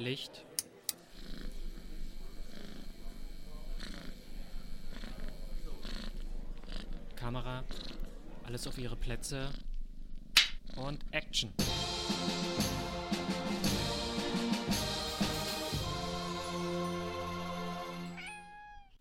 Licht. Kamera. Alles auf ihre Plätze. Und Action.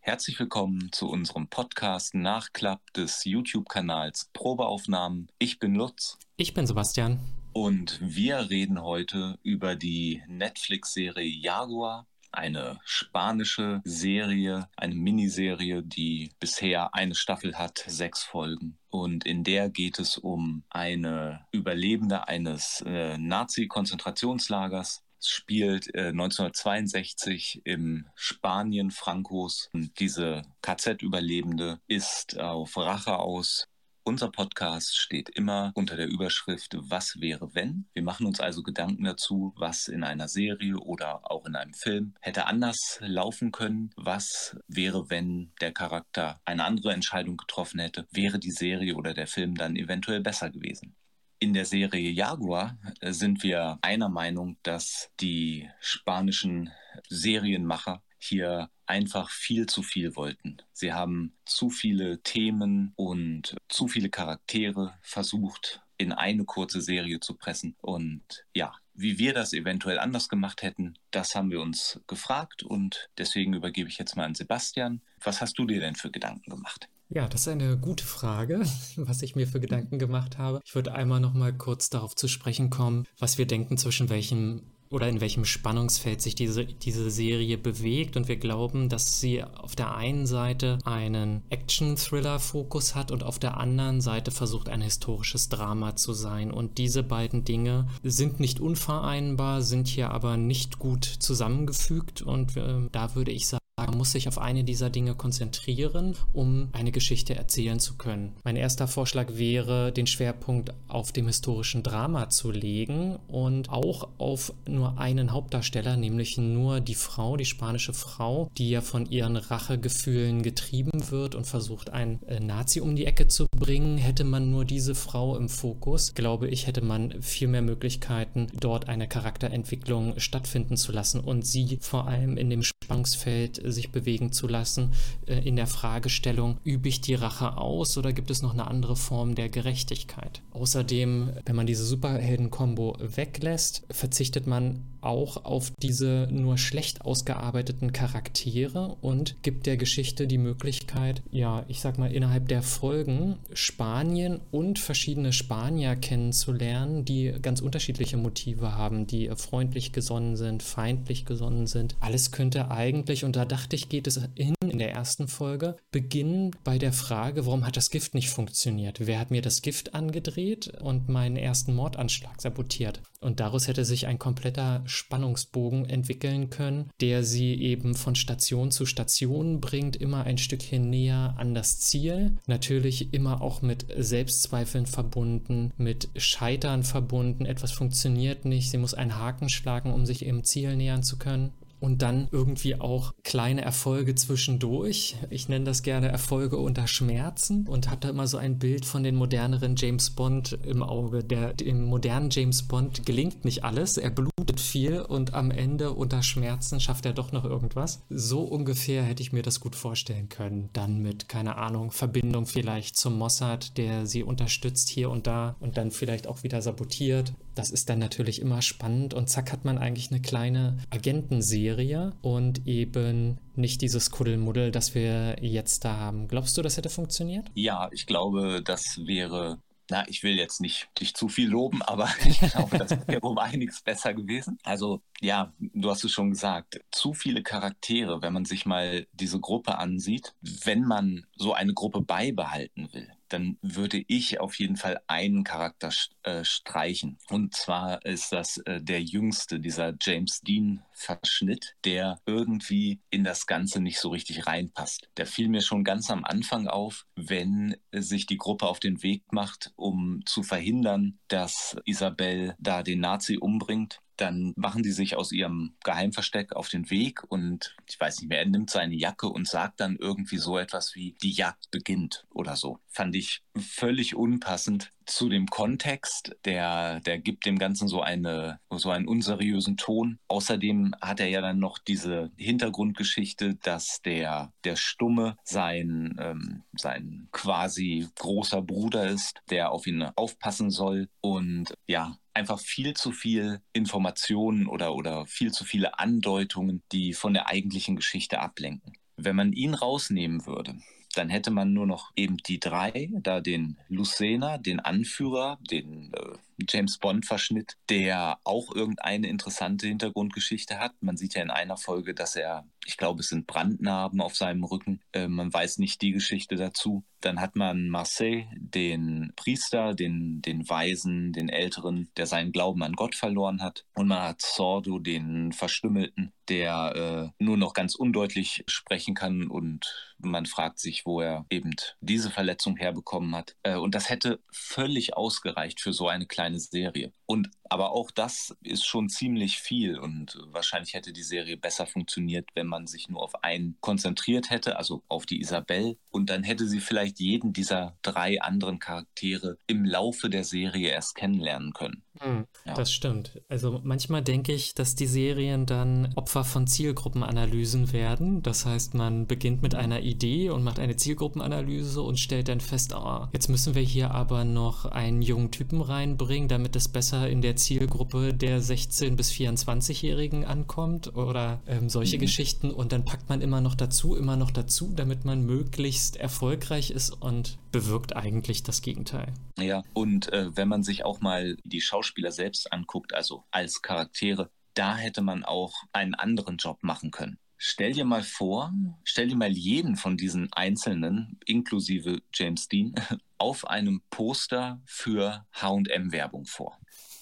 Herzlich willkommen zu unserem Podcast Nachklapp des YouTube-Kanals Probeaufnahmen. Ich bin Lutz. Ich bin Sebastian. Und wir reden heute über die Netflix-Serie Jaguar, eine spanische Serie, eine Miniserie, die bisher eine Staffel hat, sechs Folgen. Und in der geht es um eine Überlebende eines äh, Nazi-Konzentrationslagers, es spielt äh, 1962 im Spanien Frankos. Und diese KZ-Überlebende ist auf Rache aus. Unser Podcast steht immer unter der Überschrift Was wäre wenn? Wir machen uns also Gedanken dazu, was in einer Serie oder auch in einem Film hätte anders laufen können. Was wäre, wenn der Charakter eine andere Entscheidung getroffen hätte? Wäre die Serie oder der Film dann eventuell besser gewesen? In der Serie Jaguar äh, sind wir einer Meinung, dass die spanischen Serienmacher hier einfach viel zu viel wollten. Sie haben zu viele Themen und zu viele Charaktere versucht in eine kurze Serie zu pressen. Und ja, wie wir das eventuell anders gemacht hätten, das haben wir uns gefragt und deswegen übergebe ich jetzt mal an Sebastian. Was hast du dir denn für Gedanken gemacht? Ja, das ist eine gute Frage, was ich mir für Gedanken gemacht habe. Ich würde einmal noch mal kurz darauf zu sprechen kommen, was wir denken, zwischen welchem oder in welchem Spannungsfeld sich diese, diese Serie bewegt. Und wir glauben, dass sie auf der einen Seite einen Action-Thriller-Fokus hat und auf der anderen Seite versucht, ein historisches Drama zu sein. Und diese beiden Dinge sind nicht unvereinbar, sind hier aber nicht gut zusammengefügt. Und äh, da würde ich sagen, man muss sich auf eine dieser Dinge konzentrieren, um eine Geschichte erzählen zu können. Mein erster Vorschlag wäre, den Schwerpunkt auf dem historischen Drama zu legen und auch auf nur einen Hauptdarsteller, nämlich nur die Frau, die spanische Frau, die ja von ihren Rachegefühlen getrieben wird und versucht, einen äh, Nazi um die Ecke zu bringen. Hätte man nur diese Frau im Fokus, glaube ich, hätte man viel mehr Möglichkeiten, dort eine Charakterentwicklung stattfinden zu lassen und sie vor allem in dem Spannungsfeld sich bewegen zu lassen, äh, in der Fragestellung, übe ich die Rache aus oder gibt es noch eine andere Form der Gerechtigkeit? Außerdem, wenn man diese Superhelden-Kombo weglässt, verzichtet man auch auf diese nur schlecht ausgearbeiteten Charaktere und gibt der Geschichte die Möglichkeit, ja, ich sag mal, innerhalb der Folgen Spanien und verschiedene Spanier kennenzulernen, die ganz unterschiedliche Motive haben, die freundlich gesonnen sind, feindlich gesonnen sind. Alles könnte eigentlich, und da dachte ich, geht es hin in der ersten Folge, beginnen bei der Frage, warum hat das Gift nicht funktioniert? Wer hat mir das Gift angedreht und meinen ersten Mordanschlag sabotiert? Und daraus hätte sich ein kompletter Spannungsbogen entwickeln können, der sie eben von Station zu Station bringt, immer ein Stückchen näher an das Ziel. Natürlich immer auch mit Selbstzweifeln verbunden, mit Scheitern verbunden. Etwas funktioniert nicht, sie muss einen Haken schlagen, um sich ihrem Ziel nähern zu können und dann irgendwie auch kleine Erfolge zwischendurch. Ich nenne das gerne Erfolge unter Schmerzen und habe da immer so ein Bild von den moderneren James Bond im Auge. Der im modernen James Bond gelingt nicht alles, er blutet viel und am Ende unter Schmerzen schafft er doch noch irgendwas. So ungefähr hätte ich mir das gut vorstellen können. Dann mit keine Ahnung Verbindung vielleicht zum Mossad, der sie unterstützt hier und da und dann vielleicht auch wieder sabotiert. Das ist dann natürlich immer spannend und zack hat man eigentlich eine kleine Agentenserie Serie und eben nicht dieses Kuddelmuddel, das wir jetzt da haben. Glaubst du, das hätte funktioniert? Ja, ich glaube, das wäre na, ich will jetzt nicht dich zu viel loben, aber ich glaube, das wäre um einiges besser gewesen. Also, ja, du hast es schon gesagt, zu viele Charaktere, wenn man sich mal diese Gruppe ansieht, wenn man so eine Gruppe beibehalten will, dann würde ich auf jeden Fall einen Charakter äh, streichen. Und zwar ist das äh, der jüngste, dieser James Dean-Verschnitt, der irgendwie in das Ganze nicht so richtig reinpasst. Der fiel mir schon ganz am Anfang auf, wenn sich die Gruppe auf den Weg macht, um zu verhindern, dass Isabel da den Nazi umbringt dann machen die sich aus ihrem Geheimversteck auf den Weg und ich weiß nicht mehr, er nimmt seine Jacke und sagt dann irgendwie so etwas wie, die Jagd beginnt oder so. Fand ich völlig unpassend zu dem Kontext. Der, der gibt dem Ganzen so, eine, so einen unseriösen Ton. Außerdem hat er ja dann noch diese Hintergrundgeschichte, dass der, der Stumme sein, ähm, sein quasi großer Bruder ist, der auf ihn aufpassen soll. Und ja, einfach viel zu viel Informationen oder, oder viel zu viele Andeutungen, die von der eigentlichen Geschichte ablenken. Wenn man ihn rausnehmen würde, dann hätte man nur noch eben die drei, da den Lucena, den Anführer, den äh, James Bond-Verschnitt, der auch irgendeine interessante Hintergrundgeschichte hat. Man sieht ja in einer Folge, dass er, ich glaube, es sind Brandnarben auf seinem Rücken. Äh, man weiß nicht die Geschichte dazu. Dann hat man Marseille, den Priester, den, den Weisen, den Älteren, der seinen Glauben an Gott verloren hat. Und man hat Sordo, den Verstümmelten, der äh, nur noch ganz undeutlich sprechen kann und man fragt sich, wo er eben diese Verletzung herbekommen hat. Äh, und das hätte völlig ausgereicht für so eine kleine Serie. Und aber auch das ist schon ziemlich viel und wahrscheinlich hätte die Serie besser funktioniert, wenn man sich nur auf einen konzentriert hätte, also auf die Isabelle. Und dann hätte sie vielleicht jeden dieser drei anderen Charaktere im Laufe der Serie erst kennenlernen können. Mhm, ja. Das stimmt. Also manchmal denke ich, dass die Serien dann Opfer von Zielgruppenanalysen werden. Das heißt, man beginnt mit einer Idee und macht eine Zielgruppenanalyse und stellt dann fest, oh, jetzt müssen wir hier aber noch einen jungen Typen reinbringen, damit es besser in der Zielgruppe der 16- bis 24-Jährigen ankommt oder ähm, solche mhm. Geschichten. Und dann packt man immer noch dazu, immer noch dazu, damit man möglichst erfolgreich ist und bewirkt eigentlich das Gegenteil. Ja, und äh, wenn man sich auch mal die Schauspieler selbst anguckt, also als Charaktere, da hätte man auch einen anderen Job machen können. Stell dir mal vor, stell dir mal jeden von diesen Einzelnen, inklusive James Dean, auf einem Poster für HM-Werbung vor.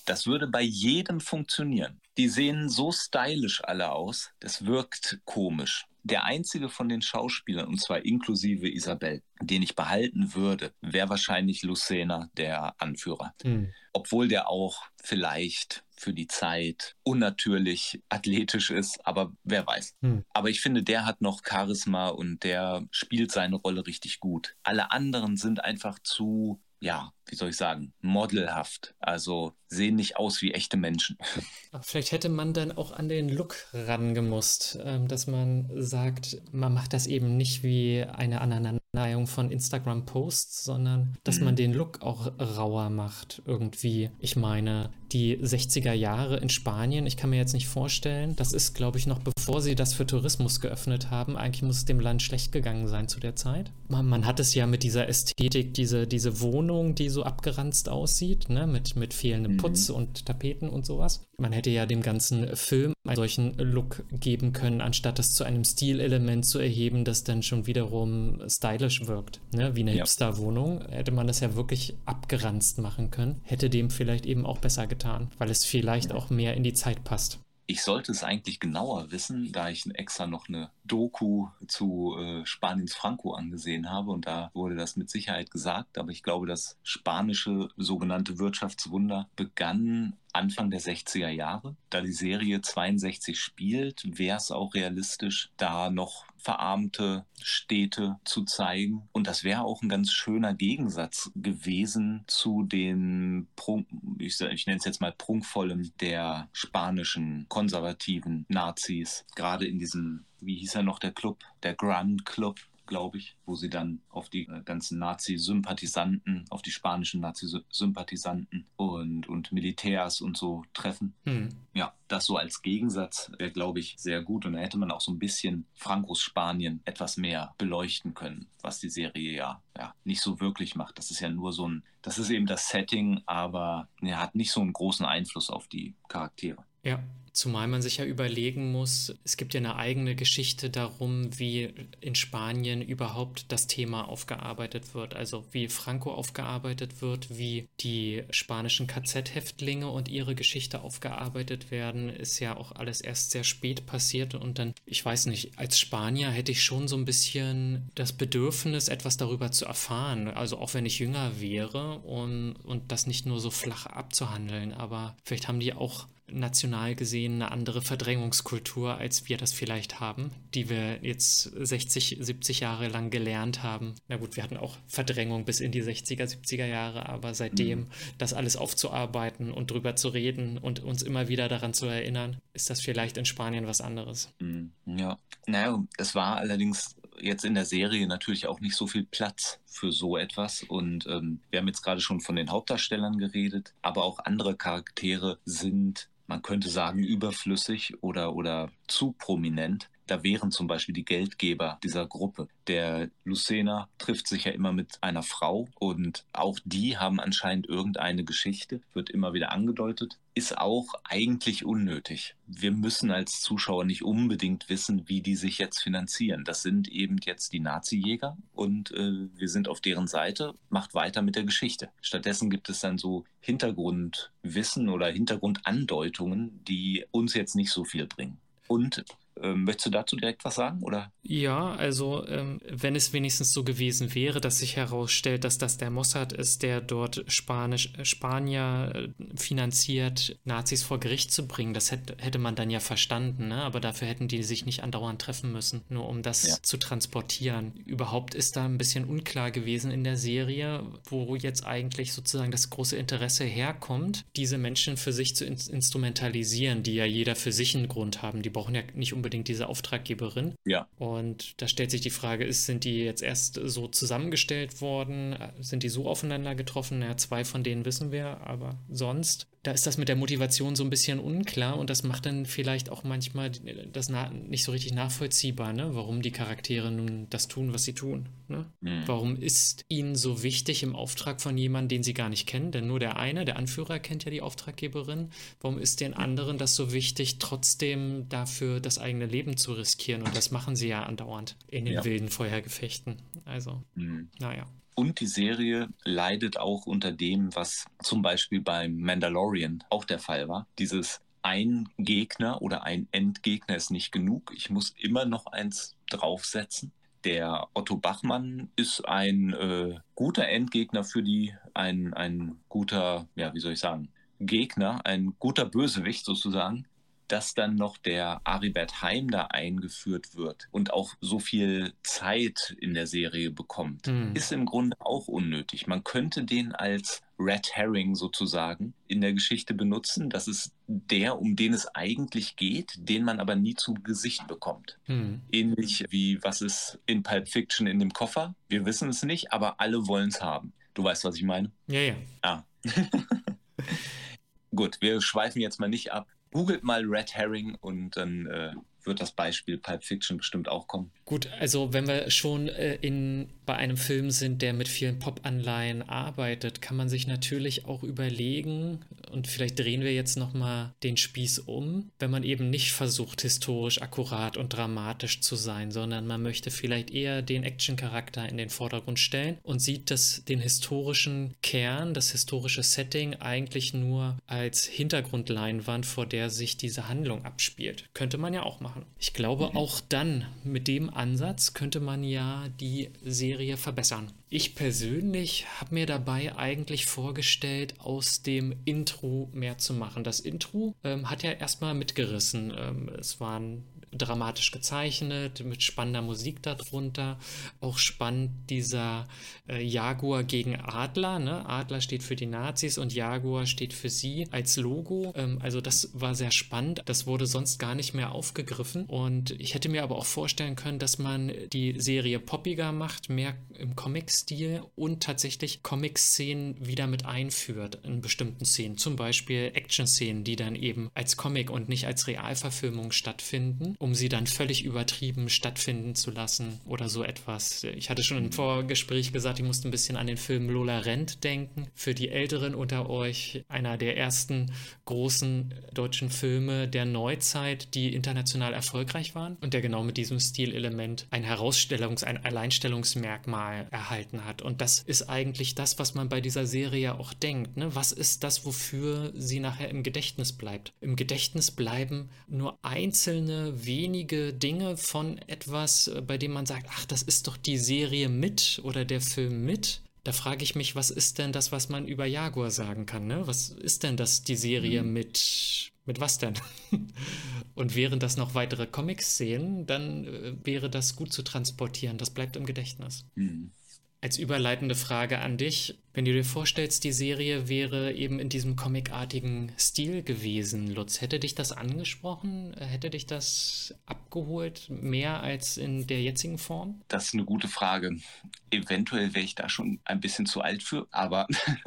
Das würde bei jedem funktionieren. Die sehen so stylisch alle aus, das wirkt komisch. Der einzige von den Schauspielern, und zwar inklusive Isabel, den ich behalten würde, wäre wahrscheinlich Lucena, der Anführer. Mhm. Obwohl der auch vielleicht für die Zeit unnatürlich athletisch ist, aber wer weiß. Mhm. Aber ich finde, der hat noch Charisma und der spielt seine Rolle richtig gut. Alle anderen sind einfach zu ja, wie soll ich sagen, modelhaft. Also sehen nicht aus wie echte Menschen. Vielleicht hätte man dann auch an den Look rangemusst, ähm, dass man sagt, man macht das eben nicht wie eine Aneinanderreihung von Instagram-Posts, sondern dass mhm. man den Look auch rauer macht irgendwie. Ich meine, die 60er Jahre in Spanien, ich kann mir jetzt nicht vorstellen, das ist, glaube ich, noch bevor sie das für Tourismus geöffnet haben. Eigentlich muss es dem Land schlecht gegangen sein zu der Zeit. Man, man hat es ja mit dieser Ästhetik, diese, diese Wohnung, die so abgeranzt aussieht, ne? mit, mit fehlendem mhm. Putz und Tapeten und sowas. Man hätte ja dem ganzen Film einen solchen Look geben können, anstatt das zu einem Stilelement zu erheben, das dann schon wiederum stylisch wirkt. Ne? Wie eine ja. Hipster-Wohnung hätte man das ja wirklich abgeranzt machen können. Hätte dem vielleicht eben auch besser getan weil es vielleicht auch mehr in die Zeit passt. Ich sollte es eigentlich genauer wissen, da ich extra noch eine Doku zu äh, Spaniens Franco angesehen habe und da wurde das mit Sicherheit gesagt. Aber ich glaube, das spanische sogenannte Wirtschaftswunder begann Anfang der 60er Jahre. Da die Serie 62 spielt, wäre es auch realistisch, da noch verarmte Städte zu zeigen. Und das wäre auch ein ganz schöner Gegensatz gewesen zu den, Prunk, ich, ich nenne es jetzt mal prunkvollen der spanischen konservativen Nazis. Gerade in diesem, wie hieß er noch, der Club, der Grand Club glaube ich, wo sie dann auf die äh, ganzen Nazi-Sympathisanten, auf die spanischen Nazi-Sympathisanten und, und Militärs und so treffen. Hm. Ja, das so als Gegensatz wäre, glaube ich, sehr gut. Und da hätte man auch so ein bisschen Frankos Spanien etwas mehr beleuchten können, was die Serie ja, ja nicht so wirklich macht. Das ist ja nur so ein, das ist eben das Setting, aber er hat nicht so einen großen Einfluss auf die Charaktere. Ja, Zumal man sich ja überlegen muss, es gibt ja eine eigene Geschichte darum, wie in Spanien überhaupt das Thema aufgearbeitet wird. Also wie Franco aufgearbeitet wird, wie die spanischen KZ-Häftlinge und ihre Geschichte aufgearbeitet werden, ist ja auch alles erst sehr spät passiert. Und dann, ich weiß nicht, als Spanier hätte ich schon so ein bisschen das Bedürfnis, etwas darüber zu erfahren. Also auch wenn ich jünger wäre und, und das nicht nur so flach abzuhandeln. Aber vielleicht haben die auch national gesehen eine andere Verdrängungskultur, als wir das vielleicht haben, die wir jetzt 60, 70 Jahre lang gelernt haben. Na gut, wir hatten auch Verdrängung bis in die 60er, 70er Jahre, aber seitdem mhm. das alles aufzuarbeiten und drüber zu reden und uns immer wieder daran zu erinnern, ist das vielleicht in Spanien was anderes. Mhm. Ja, naja, es war allerdings jetzt in der Serie natürlich auch nicht so viel Platz für so etwas. Und ähm, wir haben jetzt gerade schon von den Hauptdarstellern geredet, aber auch andere Charaktere sind, man könnte sagen, überflüssig oder, oder zu prominent. Da wären zum Beispiel die Geldgeber dieser Gruppe. Der Lucena trifft sich ja immer mit einer Frau und auch die haben anscheinend irgendeine Geschichte, wird immer wieder angedeutet, ist auch eigentlich unnötig. Wir müssen als Zuschauer nicht unbedingt wissen, wie die sich jetzt finanzieren. Das sind eben jetzt die Nazi-Jäger und äh, wir sind auf deren Seite, macht weiter mit der Geschichte. Stattdessen gibt es dann so Hintergrundwissen oder Hintergrundandeutungen, die uns jetzt nicht so viel bringen. Und ähm, möchtest du dazu direkt was sagen? Oder? Ja, also ähm, wenn es wenigstens so gewesen wäre, dass sich herausstellt, dass das der Mossad ist, der dort Spanisch, äh, Spanier äh, finanziert, Nazis vor Gericht zu bringen, das hätte, hätte man dann ja verstanden, ne? aber dafür hätten die sich nicht andauernd treffen müssen, nur um das ja. zu transportieren. Überhaupt ist da ein bisschen unklar gewesen in der Serie, wo jetzt eigentlich sozusagen das große Interesse herkommt, diese Menschen für sich zu in instrumentalisieren, die ja jeder für sich einen Grund haben. Die brauchen ja nicht unbedingt unbedingt diese Auftraggeberin. Ja. Und da stellt sich die Frage, ist, sind die jetzt erst so zusammengestellt worden? Sind die so aufeinander getroffen? Ja, zwei von denen wissen wir, aber sonst da ist das mit der Motivation so ein bisschen unklar und das macht dann vielleicht auch manchmal das nicht so richtig nachvollziehbar, ne? warum die Charaktere nun das tun, was sie tun. Ne? Mhm. Warum ist ihnen so wichtig im Auftrag von jemandem, den sie gar nicht kennen? Denn nur der eine, der Anführer, kennt ja die Auftraggeberin. Warum ist den anderen das so wichtig, trotzdem dafür das eigene Leben zu riskieren? Und das machen sie ja andauernd in den ja. wilden Feuergefechten. Also, mhm. naja. Und die Serie leidet auch unter dem, was zum Beispiel beim Mandalorian auch der Fall war. Dieses ein Gegner oder ein Endgegner ist nicht genug. Ich muss immer noch eins draufsetzen. Der Otto Bachmann ist ein äh, guter Endgegner für die, ein, ein guter, ja, wie soll ich sagen, Gegner, ein guter Bösewicht sozusagen dass dann noch der Aribert Heim da eingeführt wird und auch so viel Zeit in der Serie bekommt, mhm. ist im Grunde auch unnötig. Man könnte den als Red Herring sozusagen in der Geschichte benutzen. Das ist der, um den es eigentlich geht, den man aber nie zu Gesicht bekommt. Mhm. Ähnlich wie was ist in Pulp Fiction in dem Koffer. Wir wissen es nicht, aber alle wollen es haben. Du weißt, was ich meine? Ja, ja. Ah. Gut, wir schweifen jetzt mal nicht ab googelt mal Red Herring und dann äh, wird das Beispiel Pulp Fiction bestimmt auch kommen. Gut, also wenn wir schon äh, in, bei einem Film sind, der mit vielen Pop-Anleihen arbeitet, kann man sich natürlich auch überlegen, und vielleicht drehen wir jetzt nochmal den Spieß um, wenn man eben nicht versucht, historisch akkurat und dramatisch zu sein, sondern man möchte vielleicht eher den Action-Charakter in den Vordergrund stellen und sieht das, den historischen Kern, das historische Setting eigentlich nur als Hintergrundleinwand, vor der sich diese Handlung abspielt. Könnte man ja auch machen. Ich glaube, mhm. auch dann mit dem Ansatz könnte man ja die Serie verbessern. Ich persönlich habe mir dabei eigentlich vorgestellt, aus dem Intro mehr zu machen. Das Intro ähm, hat ja erstmal mitgerissen. Ähm, es waren dramatisch gezeichnet, mit spannender Musik darunter. Auch spannend dieser äh, Jaguar gegen Adler. Ne? Adler steht für die Nazis und Jaguar steht für sie als Logo. Ähm, also das war sehr spannend. Das wurde sonst gar nicht mehr aufgegriffen. Und ich hätte mir aber auch vorstellen können, dass man die Serie poppiger macht, mehr im Comic-Stil und tatsächlich Comic-Szenen wieder mit einführt in bestimmten Szenen. Zum Beispiel Action-Szenen, die dann eben als Comic und nicht als Realverfilmung stattfinden um sie dann völlig übertrieben stattfinden zu lassen oder so etwas. Ich hatte schon im Vorgespräch gesagt, ich musste ein bisschen an den Film Lola Rent denken. Für die Älteren unter euch einer der ersten großen deutschen Filme der Neuzeit, die international erfolgreich waren und der genau mit diesem Stilelement ein Herausstellungs-, ein Alleinstellungsmerkmal erhalten hat. Und das ist eigentlich das, was man bei dieser Serie auch denkt. Ne? Was ist das, wofür sie nachher im Gedächtnis bleibt? Im Gedächtnis bleiben nur einzelne wenige Dinge von etwas, äh, bei dem man sagt, ach, das ist doch die Serie mit oder der Film mit. Da frage ich mich, was ist denn das, was man über Jaguar sagen kann? Ne? Was ist denn das, die Serie mhm. mit mit was denn? Und wären das noch weitere Comic-Szenen, dann äh, wäre das gut zu transportieren. Das bleibt im Gedächtnis. Mhm. Als überleitende Frage an dich, wenn du dir vorstellst, die Serie wäre eben in diesem comicartigen Stil gewesen, Lutz, hätte dich das angesprochen? Hätte dich das abgeholt, mehr als in der jetzigen Form? Das ist eine gute Frage. Eventuell wäre ich da schon ein bisschen zu alt für, aber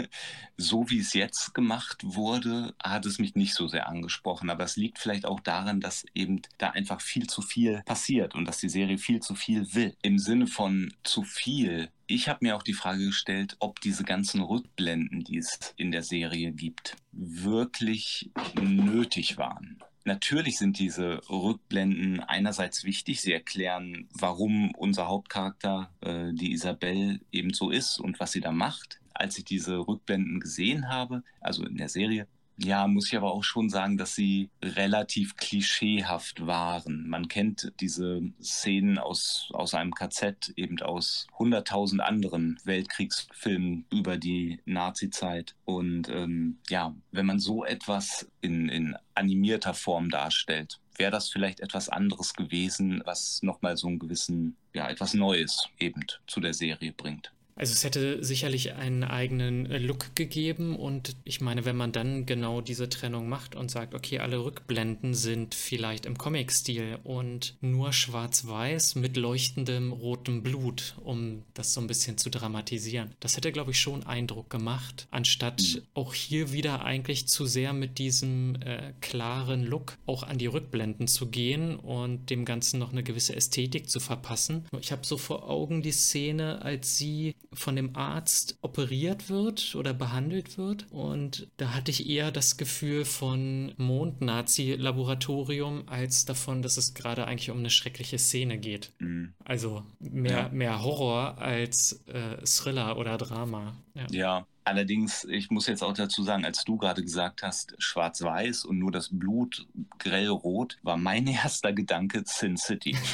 so wie es jetzt gemacht wurde, hat es mich nicht so sehr angesprochen. Aber es liegt vielleicht auch daran, dass eben da einfach viel zu viel passiert und dass die Serie viel zu viel will. Im Sinne von zu viel ich habe mir auch die Frage gestellt, ob diese ganzen Rückblenden, die es in der Serie gibt, wirklich nötig waren. Natürlich sind diese Rückblenden einerseits wichtig. Sie erklären, warum unser Hauptcharakter, äh, die Isabelle, eben so ist und was sie da macht. Als ich diese Rückblenden gesehen habe, also in der Serie, ja, muss ich aber auch schon sagen, dass sie relativ klischeehaft waren. Man kennt diese Szenen aus, aus einem KZ, eben aus hunderttausend anderen Weltkriegsfilmen über die Nazi-Zeit. Und ähm, ja, wenn man so etwas in, in animierter Form darstellt, wäre das vielleicht etwas anderes gewesen, was nochmal so einen gewissen, ja, etwas Neues eben zu der Serie bringt. Also es hätte sicherlich einen eigenen äh, Look gegeben und ich meine, wenn man dann genau diese Trennung macht und sagt, okay, alle Rückblenden sind vielleicht im Comic-Stil und nur schwarz-weiß mit leuchtendem rotem Blut, um das so ein bisschen zu dramatisieren. Das hätte, glaube ich, schon Eindruck gemacht, anstatt mhm. auch hier wieder eigentlich zu sehr mit diesem äh, klaren Look auch an die Rückblenden zu gehen und dem Ganzen noch eine gewisse Ästhetik zu verpassen. Ich habe so vor Augen die Szene, als sie von dem Arzt operiert wird oder behandelt wird. Und da hatte ich eher das Gefühl von Mond-Nazi-Laboratorium als davon, dass es gerade eigentlich um eine schreckliche Szene geht. Mhm. Also mehr, ja. mehr Horror als äh, Thriller oder Drama. Ja. ja. Allerdings, ich muss jetzt auch dazu sagen, als du gerade gesagt hast, schwarz-weiß und nur das Blut grell-rot, war mein erster Gedanke Sin City.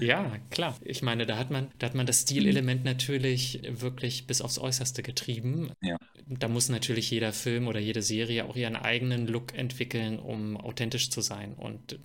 ja, klar. Ich meine, da hat man, da hat man das Stilelement natürlich wirklich bis aufs Äußerste getrieben. Ja. Da muss natürlich jeder Film oder jede Serie auch ihren eigenen Look entwickeln, um authentisch zu sein und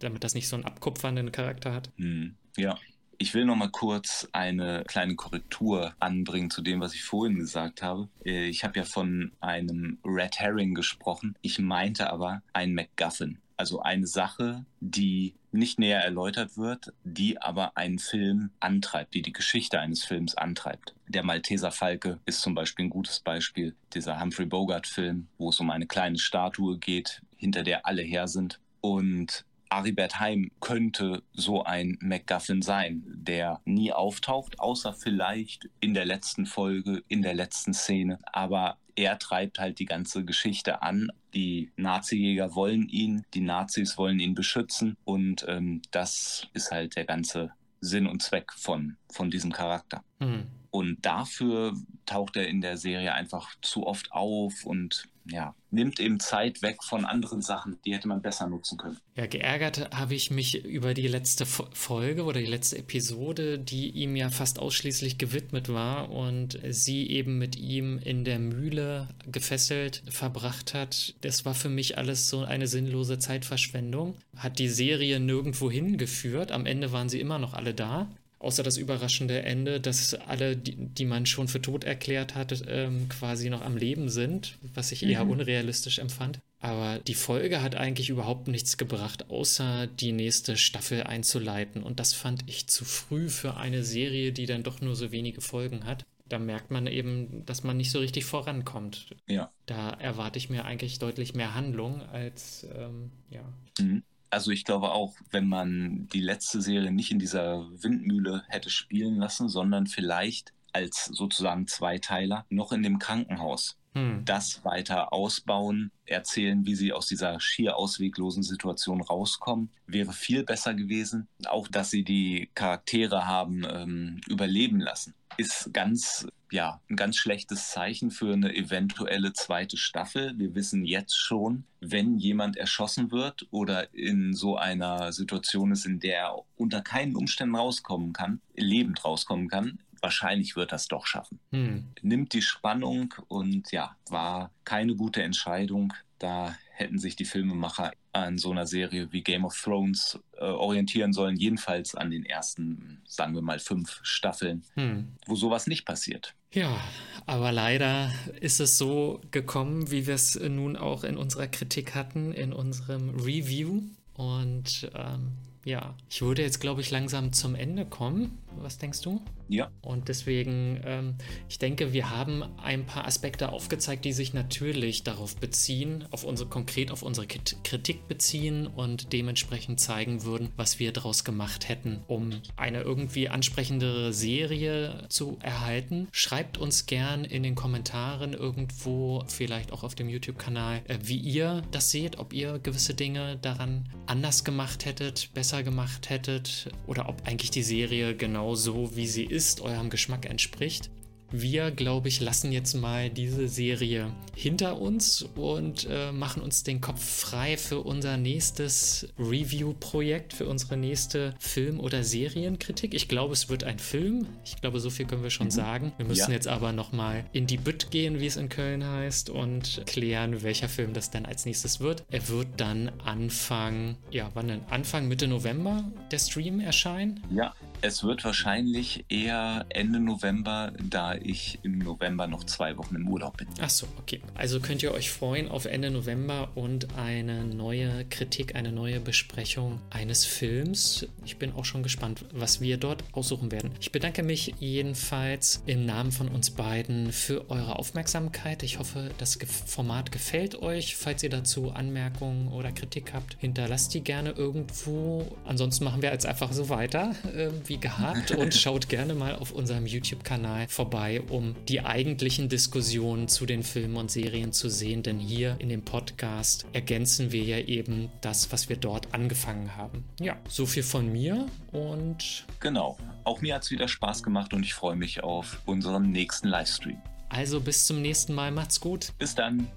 damit das nicht so einen abkupfernden Charakter hat. Hm. Ja. Ich will noch mal kurz eine kleine Korrektur anbringen zu dem, was ich vorhin gesagt habe. Äh, ich habe ja von einem Red Herring gesprochen. Ich meinte aber einen MacGuffin. Also eine Sache, die nicht näher erläutert wird, die aber einen Film antreibt, die die Geschichte eines Films antreibt. Der Malteser Falke ist zum Beispiel ein gutes Beispiel. Dieser Humphrey Bogart-Film, wo es um eine kleine Statue geht, hinter der alle her sind. Und Aribert Heim könnte so ein MacGuffin sein, der nie auftaucht, außer vielleicht in der letzten Folge, in der letzten Szene. Aber er treibt halt die ganze Geschichte an. Die Nazi-Jäger wollen ihn, die Nazis wollen ihn beschützen und ähm, das ist halt der ganze Sinn und Zweck von, von diesem Charakter. Mhm. Und dafür taucht er in der Serie einfach zu oft auf und ja, nimmt eben Zeit weg von anderen Sachen, die hätte man besser nutzen können. Ja, geärgert habe ich mich über die letzte Folge oder die letzte Episode, die ihm ja fast ausschließlich gewidmet war und sie eben mit ihm in der Mühle gefesselt verbracht hat. Das war für mich alles so eine sinnlose Zeitverschwendung. Hat die Serie nirgendwo hingeführt. Am Ende waren sie immer noch alle da. Außer das überraschende Ende, dass alle, die, die man schon für tot erklärt hat, ähm, quasi noch am Leben sind, was ich eher mhm. unrealistisch empfand. Aber die Folge hat eigentlich überhaupt nichts gebracht, außer die nächste Staffel einzuleiten. Und das fand ich zu früh für eine Serie, die dann doch nur so wenige Folgen hat. Da merkt man eben, dass man nicht so richtig vorankommt. Ja. Da erwarte ich mir eigentlich deutlich mehr Handlung als, ähm, ja. Mhm. Also ich glaube auch, wenn man die letzte Serie nicht in dieser Windmühle hätte spielen lassen, sondern vielleicht als sozusagen Zweiteiler noch in dem Krankenhaus hm. das weiter ausbauen, erzählen, wie sie aus dieser schier ausweglosen Situation rauskommen, wäre viel besser gewesen. Auch, dass sie die Charaktere haben ähm, überleben lassen, ist ganz ja, ein ganz schlechtes Zeichen für eine eventuelle zweite Staffel. Wir wissen jetzt schon, wenn jemand erschossen wird oder in so einer Situation ist, in der er unter keinen Umständen rauskommen kann, lebend rauskommen kann, wahrscheinlich wird das doch schaffen. Hm. Nimmt die Spannung und ja, war keine gute Entscheidung. Da hätten sich die Filmemacher an so einer Serie wie Game of Thrones äh, orientieren sollen, jedenfalls an den ersten, sagen wir mal, fünf Staffeln, hm. wo sowas nicht passiert. Ja, aber leider ist es so gekommen, wie wir es nun auch in unserer Kritik hatten, in unserem Review. Und ähm, ja, ich würde jetzt, glaube ich, langsam zum Ende kommen. Was denkst du? Ja. Und deswegen, ähm, ich denke, wir haben ein paar Aspekte aufgezeigt, die sich natürlich darauf beziehen, auf unsere, konkret auf unsere Kritik beziehen und dementsprechend zeigen würden, was wir daraus gemacht hätten, um eine irgendwie ansprechendere Serie zu erhalten. Schreibt uns gern in den Kommentaren irgendwo, vielleicht auch auf dem YouTube-Kanal, äh, wie ihr das seht, ob ihr gewisse Dinge daran anders gemacht hättet, besser gemacht hättet oder ob eigentlich die Serie genau so, wie sie ist, eurem Geschmack entspricht. Wir, glaube ich, lassen jetzt mal diese Serie hinter uns und äh, machen uns den Kopf frei für unser nächstes Review-Projekt, für unsere nächste Film- oder Serienkritik. Ich glaube, es wird ein Film. Ich glaube, so viel können wir schon mhm. sagen. Wir müssen ja. jetzt aber nochmal in die Bütt gehen, wie es in Köln heißt, und klären, welcher Film das dann als nächstes wird. Er wird dann Anfang, ja, wann denn? Anfang, Mitte November der Stream erscheinen. Ja, es wird wahrscheinlich eher Ende November, da ich im November noch zwei Wochen im Urlaub bin. Ach so, okay. Also könnt ihr euch freuen auf Ende November und eine neue Kritik, eine neue Besprechung eines Films. Ich bin auch schon gespannt, was wir dort aussuchen werden. Ich bedanke mich jedenfalls im Namen von uns beiden für eure Aufmerksamkeit. Ich hoffe, das Format gefällt euch. Falls ihr dazu Anmerkungen oder Kritik habt, hinterlasst die gerne irgendwo. Ansonsten machen wir jetzt einfach so weiter äh, wie gehabt und schaut gerne mal auf unserem YouTube-Kanal vorbei dabei, um die eigentlichen Diskussionen zu den Filmen und Serien zu sehen, denn hier in dem Podcast ergänzen wir ja eben das, was wir dort angefangen haben. Ja, so viel von mir und. Genau, auch mir hat es wieder Spaß gemacht und ich freue mich auf unseren nächsten Livestream. Also bis zum nächsten Mal, macht's gut. Bis dann.